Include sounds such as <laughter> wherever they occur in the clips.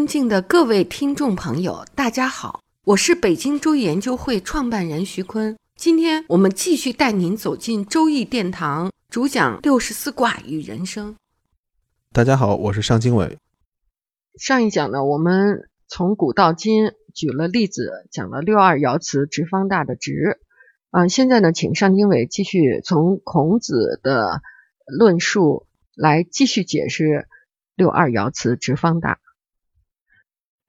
尊敬的各位听众朋友，大家好，我是北京周易研究会创办人徐坤。今天我们继续带您走进周易殿堂，主讲六十四卦与人生。大家好，我是尚经纬。上一讲呢，我们从古到今举了例子，讲了六二爻辞直方大的直。啊，现在呢，请尚经纬继续从孔子的论述来继续解释六二爻辞直方大。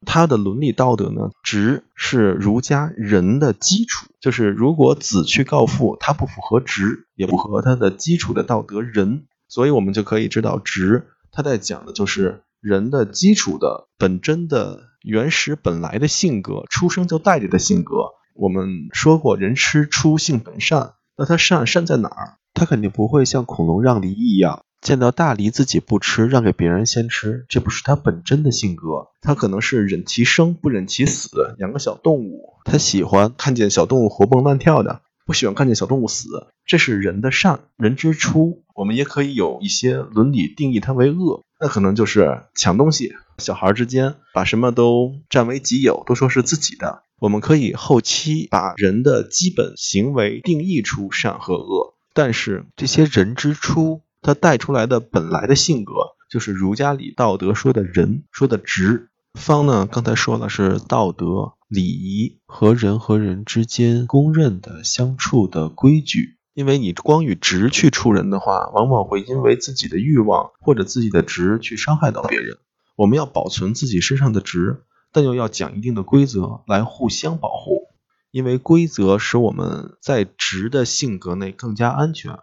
他的伦理道德呢，直是儒家仁的基础。就是如果子去告父，他不符合直，也不符合他的基础的道德仁，所以我们就可以知道，直他在讲的就是人的基础的本真的原始本来的性格，出生就带着的性格。我们说过，人吃出性本善，那他善善在哪儿？他肯定不会像恐龙让梨一样。见到大梨自己不吃，让给别人先吃，这不是他本真的性格。他可能是忍其生，不忍其死。养个小动物，他喜欢看见小动物活蹦乱跳的，不喜欢看见小动物死。这是人的善，人之初。我们也可以有一些伦理定义它为恶，那可能就是抢东西。小孩之间把什么都占为己有，都说是自己的。我们可以后期把人的基本行为定义出善和恶，但是这些人之初。他带出来的本来的性格，就是儒家里道德说的仁，说的直。方呢，刚才说了是道德礼仪和人和人之间公认的相处的规矩。因为你光与直去处人的话，往往会因为自己的欲望或者自己的直去伤害到别人。我们要保存自己身上的直，但又要讲一定的规则来互相保护，因为规则使我们在直的性格内更加安全。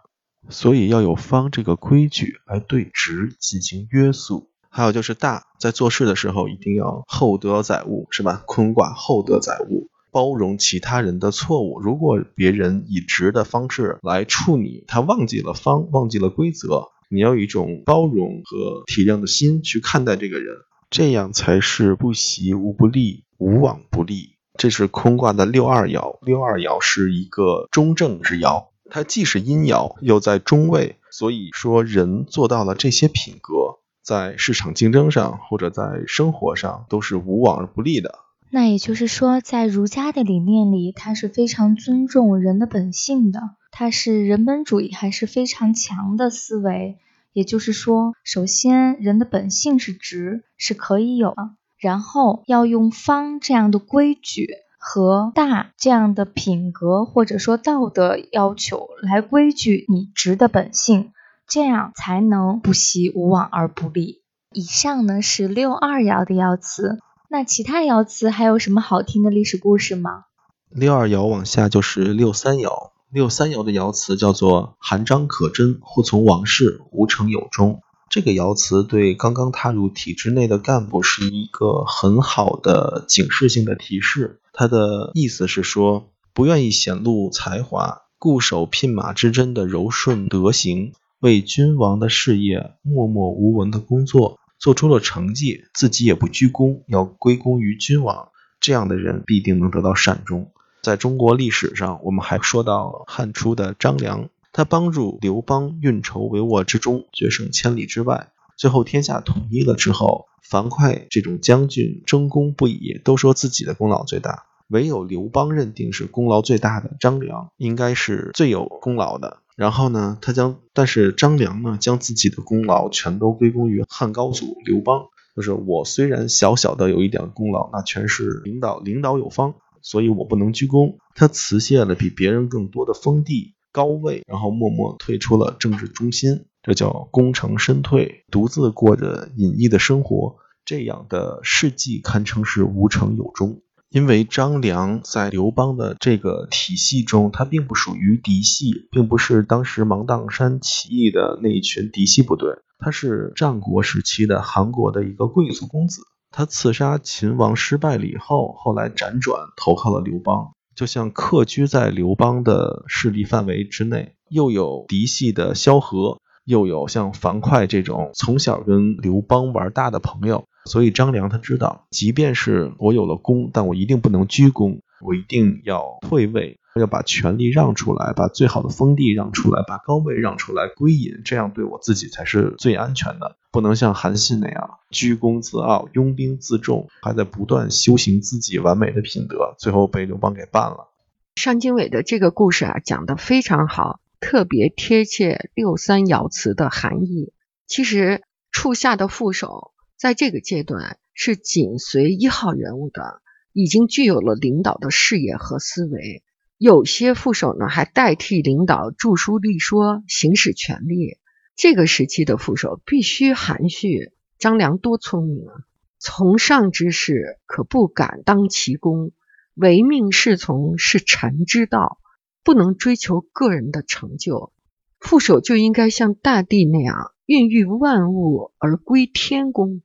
所以要有方这个规矩来对直进行约束，还有就是大在做事的时候一定要厚德载物，是吧？坤卦厚德载物，包容其他人的错误。如果别人以直的方式来处你，他忘记了方，忘记了规则，你要有一种包容和体谅的心去看待这个人，这样才是不习无不利，无往不利。这是坤卦的六二爻，六二爻是一个中正之爻。它既是阴爻，又在中位，所以说人做到了这些品格，在市场竞争上或者在生活上都是无往而不利的。那也就是说，在儒家的理念里，它是非常尊重人的本性的，它是人本主义还是非常强的思维。也就是说，首先人的本性是直，是可以有的，然后要用方这样的规矩。和大这样的品格或者说道德要求来规矩你直的本性，这样才能不习无往而不利。以上呢是六二爻的爻辞，那其他爻辞还有什么好听的历史故事吗？六二爻往下就是六三爻，六三爻的爻辞叫做“含章可贞，或从王室，无成有终”。这个爻辞对刚刚踏入体制内的干部是一个很好的警示性的提示。他的意思是说，不愿意显露才华、固守牝马之贞的柔顺德行，为君王的事业默默无闻的工作，做出了成绩，自己也不居功，要归功于君王。这样的人必定能得到善终。在中国历史上，我们还说到汉初的张良。他帮助刘邦运筹帷幄之中，决胜千里之外。最后天下统一了之后，樊哙这种将军争功不已，都说自己的功劳最大。唯有刘邦认定是功劳最大的张良应该是最有功劳的。然后呢，他将但是张良呢，将自己的功劳全都归功于汉高祖刘邦。就是我虽然小小的有一点功劳，那全是领导领导有方，所以我不能居功。他辞谢了比别人更多的封地。高位，然后默默退出了政治中心，这叫功成身退，独自过着隐逸的生活。这样的事迹堪称是无成有终。因为张良在刘邦的这个体系中，他并不属于嫡系，并不是当时芒砀山起义的那一群嫡系部队，他是战国时期的韩国的一个贵族公子。他刺杀秦王失败了以后，后来辗转投靠了刘邦，就像客居在刘邦的势力范围之内，又有嫡系的萧何，又有像樊哙这种从小跟刘邦玩大的朋友。所以张良他知道，即便是我有了功，但我一定不能居功，我一定要退位，要把权力让出来，把最好的封地让出来，把高位让出来归隐，这样对我自己才是最安全的。不能像韩信那样居功自傲、拥兵自重，还在不断修行自己完美的品德，最后被刘邦给办了。尚经纬的这个故事啊，讲得非常好，特别贴切六三爻辞的含义。其实处下的副手。在这个阶段是紧随一号人物的，已经具有了领导的视野和思维。有些副手呢，还代替领导著书立说，行使权力。这个时期的副手必须含蓄。张良多聪明啊！从上之事可不敢当其功，唯命是从是臣之道，不能追求个人的成就。副手就应该像大地那样，孕育万物而归天功。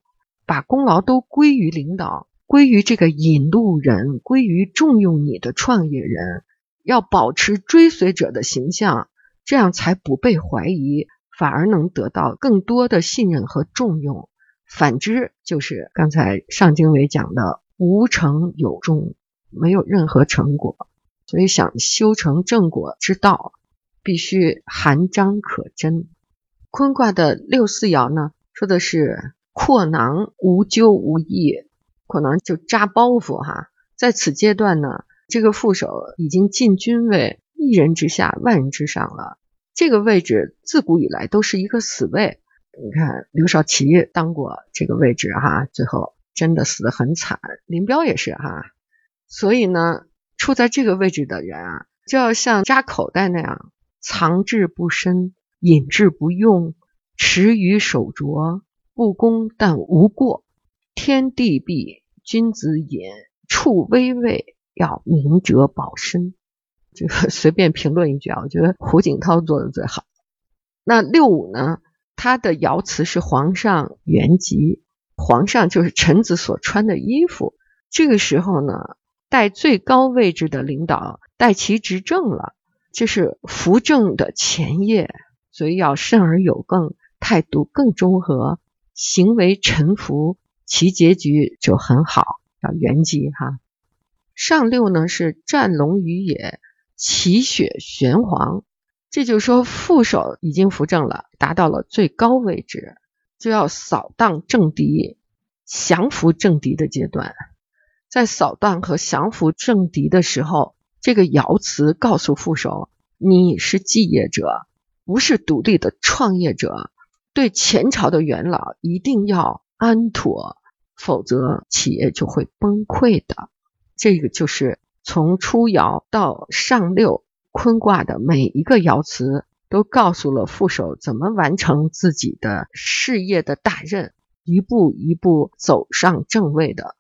把功劳都归于领导，归于这个引路人，归于重用你的创业人，要保持追随者的形象，这样才不被怀疑，反而能得到更多的信任和重用。反之，就是刚才尚经纬讲的无成有终，没有任何成果。所以，想修成正果之道，必须含章可真。坤卦的六四爻呢，说的是。阔囊无咎无益，阔囊就扎包袱哈。在此阶段呢，这个副手已经进军位，一人之下，万人之上了。这个位置自古以来都是一个死位。你看刘少奇当过这个位置哈，最后真的死得很惨。林彪也是哈。所以呢，处在这个位置的人啊，就要像扎口袋那样，藏志不深，隐志不用，持于手镯。不攻但无过，天地闭，君子隐，处微位，要明哲保身。这个 <laughs> 随便评论一句啊，我觉得胡锦涛做的最好。那六五呢？他的爻辞是皇上原籍，皇上就是臣子所穿的衣服。这个时候呢，带最高位置的领导代其执政了，这是扶正的前夜，所以要慎而有更，态度更中和。行为臣服，其结局就很好。叫元吉哈。上六呢是战龙于野，其血玄黄。这就是说副手已经扶正了，达到了最高位置，就要扫荡政敌、降服政敌的阶段。在扫荡和降服政敌的时候，这个爻辞告诉副手：你是继业者，不是独立的创业者。对前朝的元老一定要安妥，否则企业就会崩溃的。这个就是从初爻到上六坤卦的每一个爻辞，都告诉了副手怎么完成自己的事业的大任，一步一步走上正位的。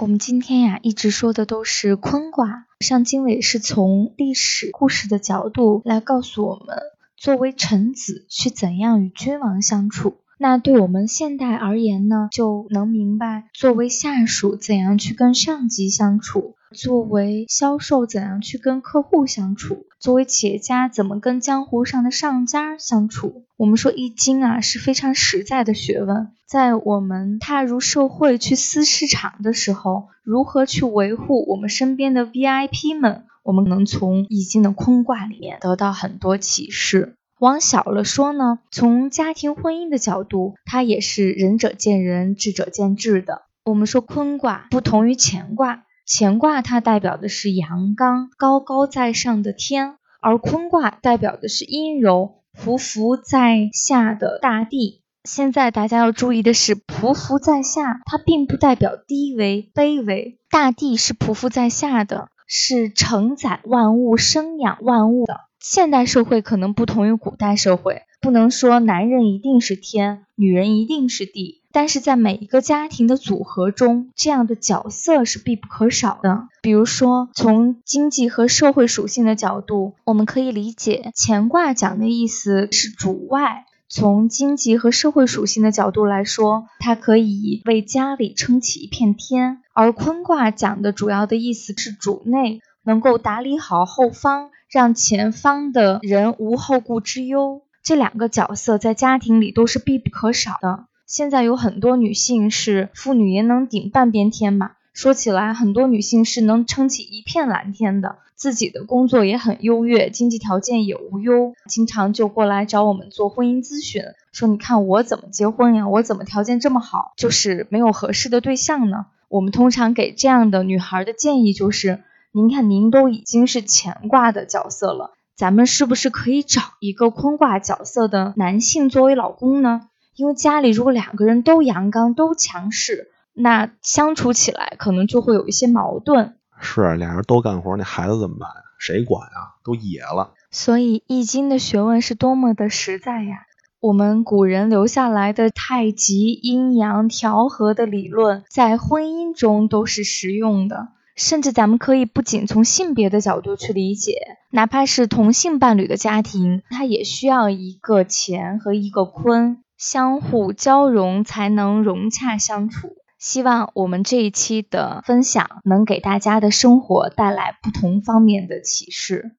我们今天呀，一直说的都是坤卦，上经纬是从历史故事的角度来告诉我们。作为臣子，去怎样与君王相处？那对我们现代而言呢，就能明白作为下属怎样去跟上级相处；作为销售怎样去跟客户相处；作为企业家怎么跟江湖上的上家相处。我们说《易经》啊是非常实在的学问，在我们踏入社会去思市场的时候，如何去维护我们身边的 VIP 们？我们能从易经的坤卦里面得到很多启示。往小了说呢，从家庭婚姻的角度，它也是仁者见仁，智者见智的。我们说坤卦不同于乾卦，乾卦它代表的是阳刚、高高在上的天，而坤卦代表的是阴柔、匍匐在下的大地。现在大家要注意的是，匍匐在下，它并不代表低微、卑微。大地是匍匐在下的。是承载万物、生养万物的。现代社会可能不同于古代社会，不能说男人一定是天，女人一定是地。但是在每一个家庭的组合中，这样的角色是必不可少的。比如说，从经济和社会属性的角度，我们可以理解乾卦讲的意思是主外，从经济和社会属性的角度来说，它可以为家里撑起一片天；而坤卦讲的主要的意思是主内能够打理好后方，让前方的人无后顾之忧。这两个角色在家庭里都是必不可少的。现在有很多女性是妇女也能顶半边天嘛。说起来，很多女性是能撑起一片蓝天的，自己的工作也很优越，经济条件也无忧，经常就过来找我们做婚姻咨询，说你看我怎么结婚呀？我怎么条件这么好，就是没有合适的对象呢？我们通常给这样的女孩的建议就是，您看您都已经是乾卦的角色了，咱们是不是可以找一个坤卦角色的男性作为老公呢？因为家里如果两个人都阳刚，都强势。那相处起来可能就会有一些矛盾。是，俩人都干活，那孩子怎么办呀？谁管啊？都野了。所以《易经》的学问是多么的实在呀！我们古人留下来的太极、阴阳调和的理论，在婚姻中都是实用的。甚至咱们可以不仅从性别的角度去理解，哪怕是同性伴侣的家庭，它也需要一个乾和一个坤相互交融，才能融洽相处。希望我们这一期的分享能给大家的生活带来不同方面的启示。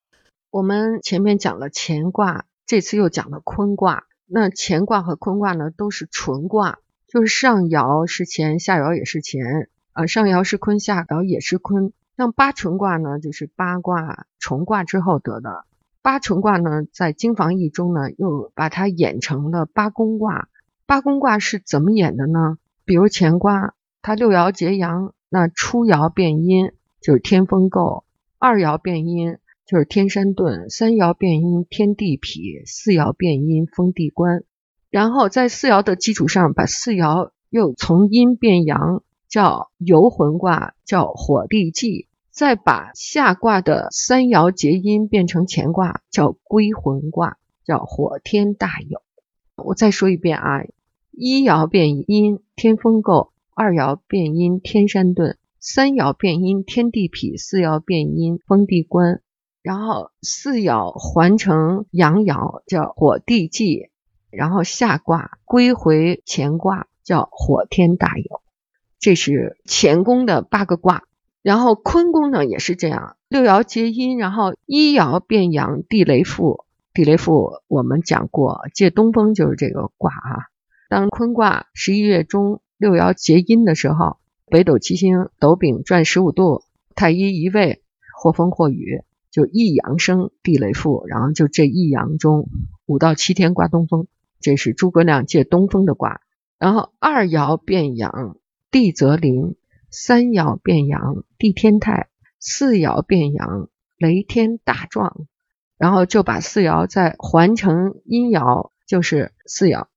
我们前面讲了乾卦，这次又讲了坤卦。那乾卦和坤卦呢，都是纯卦，就是上爻是乾，下爻也是乾，啊，上爻是坤，下爻也是坤。像八纯卦呢，就是八卦重卦之后得的。八纯卦呢，在经房易中呢，又把它演成了八宫卦。八宫卦是怎么演的呢？比如乾卦，它六爻结阳，那初爻变阴就是天风姤，二爻变阴就是天山遁，三爻变阴天地痞，四爻变阴风地观。然后在四爻的基础上，把四爻又从阴变阳，叫游魂卦，叫火地济。再把下卦的三爻结阴变成乾卦，叫归魂卦，叫火天大有。我再说一遍啊。一爻变阴天风姤，二爻变阴天山遁，三爻变阴天地痞，四爻变阴风地观，然后四爻环成阳爻，叫火地济，然后下卦归回乾卦，叫火天大有。这是乾宫的八个卦，然后坤宫呢也是这样，六爻结阴，然后一爻变阳地雷复，地雷复我们讲过，借东风就是这个卦啊。当坤卦十一月中六爻结阴的时候，北斗七星斗柄转十五度，太一移位，或风或雨，就一阳生，地雷复，然后就这一阳中五到七天刮东风，这是诸葛亮借东风的卦。然后二爻变阳，地则临；三爻变阳，地天泰；四爻变阳，雷天大壮。然后就把四爻再还成阴爻，就是四爻。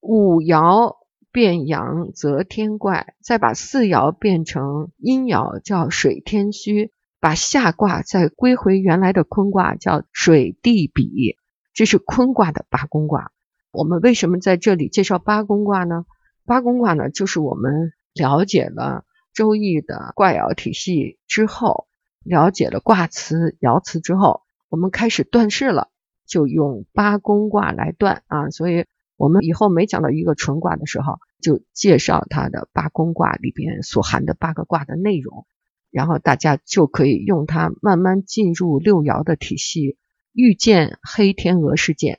五爻变阳则天怪，再把四爻变成阴爻，叫水天虚，把下卦再归回原来的坤卦，叫水地比。这是坤卦的八宫卦。我们为什么在这里介绍八宫卦呢？八宫卦呢，就是我们了解了周易的卦爻体系之后，了解了卦辞、爻辞之后，我们开始断事了，就用八宫卦来断啊，所以。我们以后每讲到一个纯卦的时候，就介绍它的八宫卦里边所含的八个卦的内容，然后大家就可以用它慢慢进入六爻的体系，预见黑天鹅事件。